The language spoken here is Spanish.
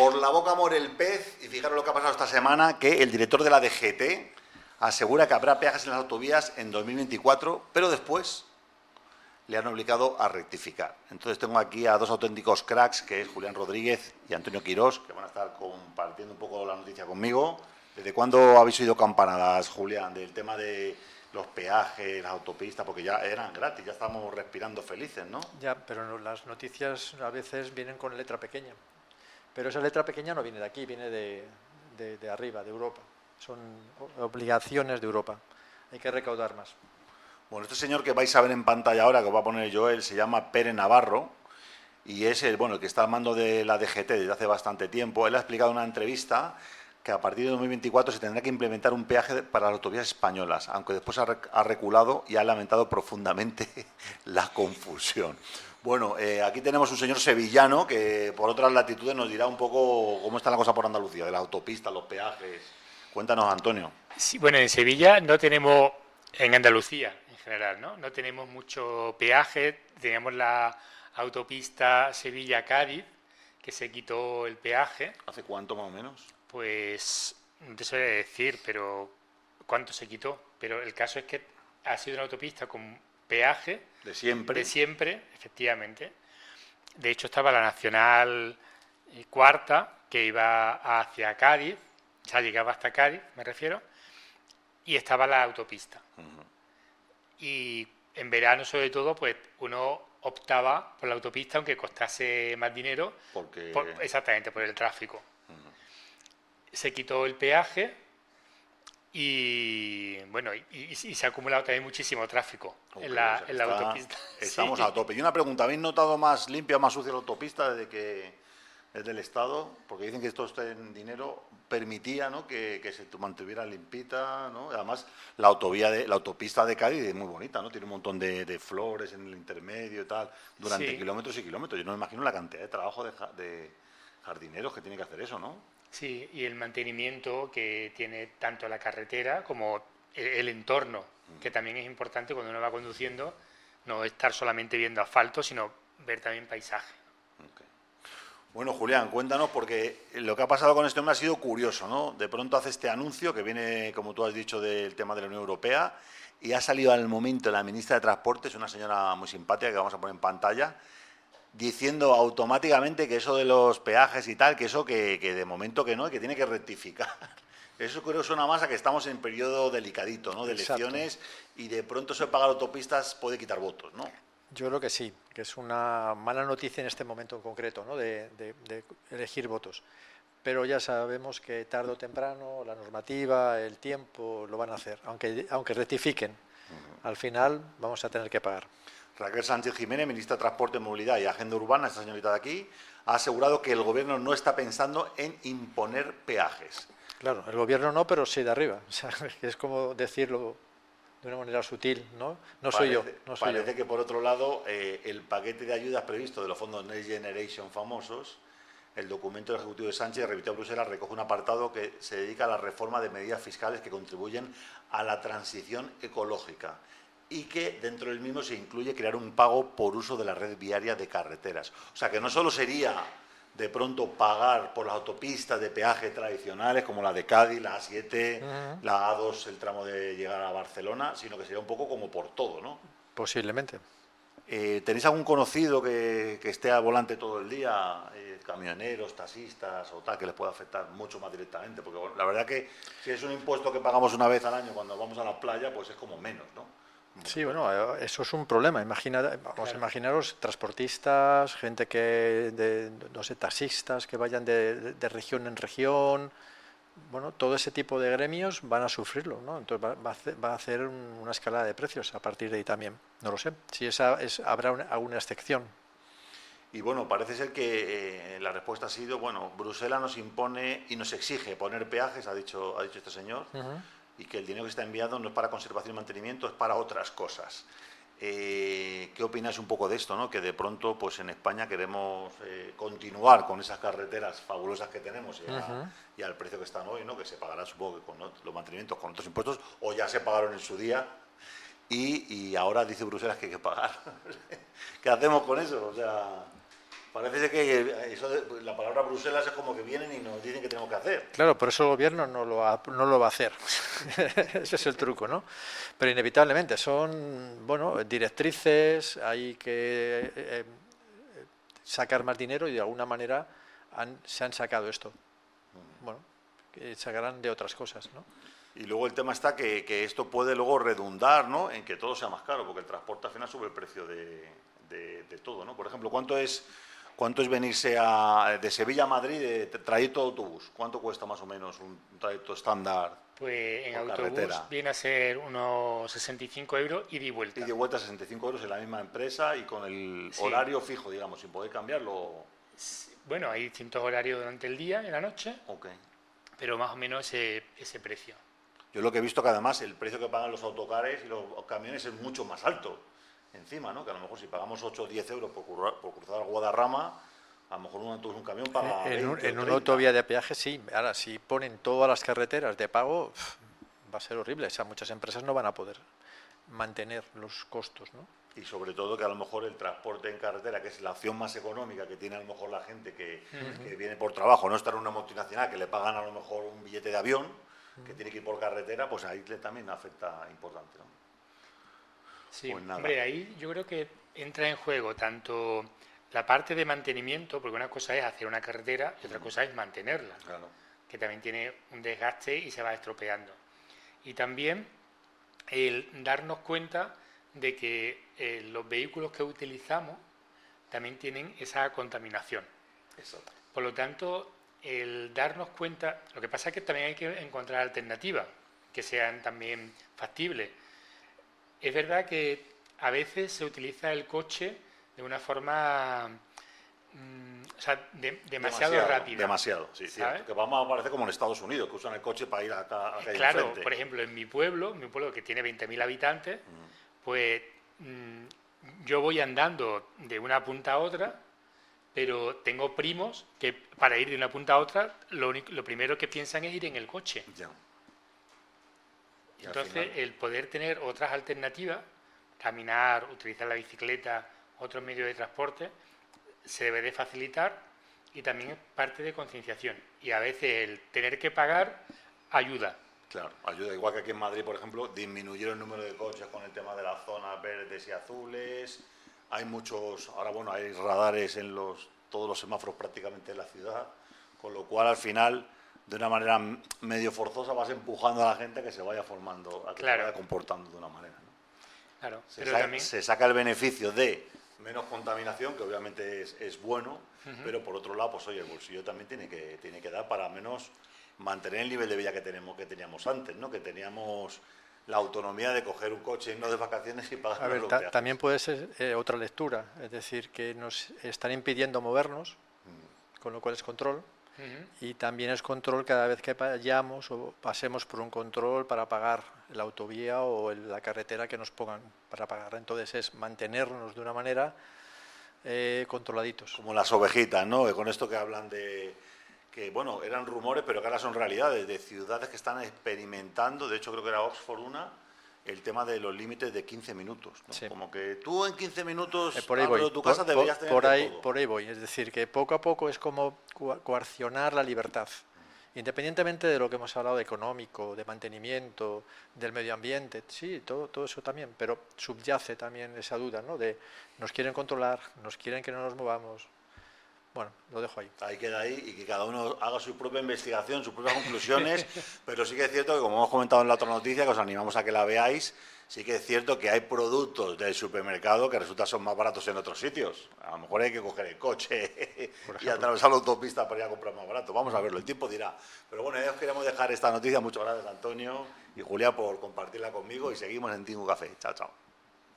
Por la boca muere el pez y fijaros lo que ha pasado esta semana, que el director de la DGT asegura que habrá peajes en las autovías en 2024, pero después le han obligado a rectificar. Entonces tengo aquí a dos auténticos cracks, que es Julián Rodríguez y Antonio Quirós, que van a estar compartiendo un poco la noticia conmigo. ¿Desde cuándo habéis oído campanadas, Julián, del tema de los peajes, las autopistas? Porque ya eran gratis, ya estamos respirando felices, ¿no? Ya, pero las noticias a veces vienen con letra pequeña. Pero esa letra pequeña no viene de aquí, viene de, arriba, de Europa. Son obligaciones de Europa. Hay que recaudar más. Bueno, este señor que vais a ver en pantalla ahora, que os va a poner yo, él se llama Pere Navarro y es el, bueno, el que está al mando de la DGT desde hace bastante tiempo. Él ha explicado en una entrevista que a partir de 2024 se tendrá que implementar un peaje para las autovías españolas, aunque después ha reculado y ha lamentado profundamente la confusión. Bueno, eh, aquí tenemos un señor sevillano que por otras latitudes nos dirá un poco cómo está la cosa por Andalucía, de la autopista, los peajes. Cuéntanos, Antonio. Sí, bueno, en Sevilla no tenemos, en Andalucía, general, ¿no? No tenemos mucho peaje, tenemos la autopista Sevilla-Cádiz, que se quitó el peaje. ¿Hace cuánto más o menos? Pues no te sé decir, pero cuánto se quitó. Pero el caso es que ha sido una autopista con peaje. De siempre. De siempre, efectivamente. De hecho, estaba la Nacional eh, Cuarta, que iba hacia Cádiz, ya llegaba hasta Cádiz, me refiero, y estaba la autopista y en verano sobre todo pues uno optaba por la autopista aunque costase más dinero porque exactamente por el tráfico se quitó el peaje y bueno y, se ha acumulado también muchísimo tráfico en la, autopista estamos a tope y una pregunta habéis notado más limpia o más sucia la autopista desde que es del Estado, porque dicen que esto este dinero permitía ¿no? que, se mantuviera limpita, ¿no? Además, la autovía de, la autopista de Cádiz es muy bonita, ¿no? Tiene un montón de, flores en el intermedio y tal, durante kilómetros y kilómetros. Yo no me imagino la cantidad de trabajo de, jardineros que tiene que hacer eso, ¿no? Sí, y el mantenimiento que tiene tanto la carretera como el, entorno, mm. que también es importante cuando uno va conduciendo, no estar solamente viendo asfalto, sino ver también paisaje. Bueno, Julián, cuéntanos, porque lo que ha pasado con este hombre ha sido curioso, ¿no? De pronto hace este anuncio que viene, como tú has dicho, del tema de la Unión Europea y ha salido al momento la ministra de Transportes, una señora muy simpática que vamos a poner en pantalla, diciendo automáticamente que eso de los peajes y tal, que eso que, de momento que no, y que tiene que rectificar. Eso creo que suena más a que estamos en periodo delicadito, ¿no? De elecciones y de pronto eso de pagar autopistas puede quitar votos, ¿no? Yo creo que sí, que es una mala noticia en este momento en concreto, ¿no? de, elegir votos. Pero ya sabemos que tarde o temprano la normativa, el tiempo lo van a hacer, aunque, aunque rectifiquen. Al final vamos a tener que pagar. Raquel Sánchez Jiménez, ministra de Transporte, Movilidad y Agenda Urbana, esta señorita de aquí, ha asegurado que el Gobierno no está pensando en imponer peajes. Claro, el Gobierno no, pero sí de arriba. O sea, es como decirlo de una manera sutil, ¿no? No soy yo. No parece que, por otro lado, eh, el paquete de ayudas previsto de los fondos Next Generation famosos, el documento del Ejecutivo de Sánchez, remitido a Bruselas, recoge un apartado que se dedica a la reforma de medidas fiscales que contribuyen a la transición ecológica y que dentro del mismo se incluye crear un pago por uso de la red viaria de carreteras. O sea, que no solo sería de pronto pagar por las autopistas de peaje tradicionales como la de Cádiz, la A7, la A2, el tramo de llegar a Barcelona, sino que sería un poco como por todo, ¿no? Posiblemente. Eh, ¿Tenéis algún conocido que, esté al volante todo el día, eh, camioneros, taxistas o tal, que les pueda afectar mucho más directamente? Porque la verdad que si es un impuesto que pagamos una vez al año cuando vamos a la playa, pues es como menos, ¿no? Sí, bueno, eh, eso es un problema. Imagina, vamos a imaginaros transportistas, gente que, de, no sé, taxistas que vayan de, región en región. Bueno, todo ese tipo de gremios van a sufrirlo, ¿no? Entonces va, a, hacer, una escalada de precios a partir de ahí también. No lo sé. Si esa es, habrá alguna excepción. Y bueno, parece ser que eh, la respuesta ha sido, bueno, Bruselas nos impone y nos exige poner peajes, ha dicho, ha dicho este señor y que el dinero que está enviado no es para conservación y mantenimiento, es para otras cosas. Eh, ¿Qué opinas un poco de esto? ¿no? Que de pronto, pues en España queremos eh, continuar con esas carreteras fabulosas que tenemos y, al precio que están hoy, ¿no? Que se pagará, supongo que con los mantenimientos, con otros impuestos, o ya se pagaron en su día y, ahora dice Bruselas que hay que pagar. ¿Qué hacemos con eso? O sea, Parece que eso la palabra Bruselas es como que vienen y nos dicen que tenemos que hacer. Claro, por eso el gobierno no lo, no lo va a hacer. Ese es el truco, ¿no? Pero inevitablemente son, bueno, directrices, hay que eh, eh, sacar más dinero y de alguna manera se han sacado esto. Bueno, que sacarán de otras cosas, ¿no? Y luego el tema está que, que, esto puede luego redundar ¿no? en que todo sea más caro, porque el transporte al final sube el precio de, de, de todo. ¿no? Por ejemplo, ¿cuánto es ¿Cuánto es venirse de Sevilla a Madrid de trayecto de autobús? ¿Cuánto cuesta más o menos un trayecto estándar? Pues en autobús viene a ser unos 65 euros y de vuelta. Y de vuelta 65 euros en la misma empresa y con el horario fijo, digamos, sin poder cambiarlo. Bueno, hay distintos horarios durante el día, en la noche. Ok. Pero más o menos ese, ese precio. Yo lo que he visto que además el precio que pagan los autocares y los camiones es mucho más alto encima, ¿no? Que a lo mejor si pagamos 8 o 10 euros por, por cruzar Guadarrama, a lo mejor un, un camión paga. En, en una autovía de peaje sí. Ahora, si ponen todas las carreteras de pago, va a ser horrible. O sea, muchas empresas no van a poder mantener los costos, ¿no? Y sobre todo que a lo mejor el transporte en carretera, que es la opción más económica que tiene a lo mejor la gente que, que viene por trabajo, no estar en una multinacional que le pagan a lo mejor un billete de avión, que tiene que ir por carretera, pues ahí le también afecta importante, ¿no? Sí, hombre, ahí yo creo que entra en juego tanto la parte de mantenimiento, porque una cosa es hacer una carretera y otra cosa es mantenerla, que también tiene un desgaste y se va estropeando. Y también el darnos cuenta de que eh, los vehículos que utilizamos también tienen esa contaminación. Por lo tanto, el darnos cuenta, lo que pasa es que también hay que encontrar alternativas que sean también factibles es verdad que a veces se utiliza el coche de una forma mm, o sea, demasiado, rápida. Demasiado, sí, Que vamos a aparecer como en Estados Unidos, que usan el coche para ir a, a, Claro, por ejemplo, en mi pueblo, mi pueblo que tiene 20.000 habitantes, mm. pues mm, yo voy andando de una punta a otra, pero tengo primos que para ir de una punta a otra, lo, lo primero que piensan es ir en el coche. Ya. Entonces, el poder tener otras alternativas, caminar, utilizar la bicicleta, otros medios de transporte, se debe de facilitar y también es parte de concienciación. Y a veces el tener que pagar ayuda. Claro, ayuda. Igual que aquí en Madrid, por ejemplo, disminuyeron el número de coches con el tema de las zonas verdes y azules. Hay muchos, ahora bueno, hay radares en los, todos los semáforos prácticamente en la ciudad, con lo cual al final de una manera medio forzosa vas empujando a la gente a que se vaya formando, a que se vaya comportando de una manera. Claro, se, saca, se, saca, el beneficio de menos contaminación, que obviamente es, bueno, pero por otro lado, pues oye, el bolsillo también tiene que, tiene que dar para menos mantener el nivel de vida que tenemos que teníamos antes, ¿no? Que teníamos la autonomía de coger un coche, irnos de vacaciones y pagar. A ver, también puede ser eh, otra lectura, es decir, que nos están impidiendo movernos, mm. con lo cual es control y también es control cada vez que vayamos o pasemos por un control para pagar la autovía o la carretera que nos pongan para pagar. Entonces es mantenernos de una manera eh, controladitos. Como las ovejitas, ¿no? Con esto que hablan de que, bueno, eran rumores, pero que ahora son realidades, de ciudades que están experimentando, de hecho creo que era Oxford una, el tema de los límites de 15 minutos. Como que tú en 15 minutos eh, por ahí voy. tu casa deberías tener por ahí, Por ahí voy. Es decir, que poco a poco es como coaccionar la libertad. Independientemente de lo que hemos hablado de económico, de mantenimiento, del medio ambiente, sí, todo, todo eso también, pero subyace también esa duda, ¿no? De nos quieren controlar, nos quieren que no nos movamos, bueno, lo dejo ahí. Ahí queda ahí y que cada uno haga su propia investigación, sus propias conclusiones, pero sí que es cierto que como hemos comentado en la otra noticia, que os animamos a que la veáis, sí que es cierto que hay productos del supermercado que resulta son más baratos en otros sitios. A lo mejor hay que coger el coche y atravesar la autopista para ir a comprar más barato. Vamos a verlo, el tiempo dirá. Pero bueno, ya os queremos dejar esta noticia. Muchas gracias Antonio y Julia por compartirla conmigo y seguimos en Tingu Café. Chao, chao.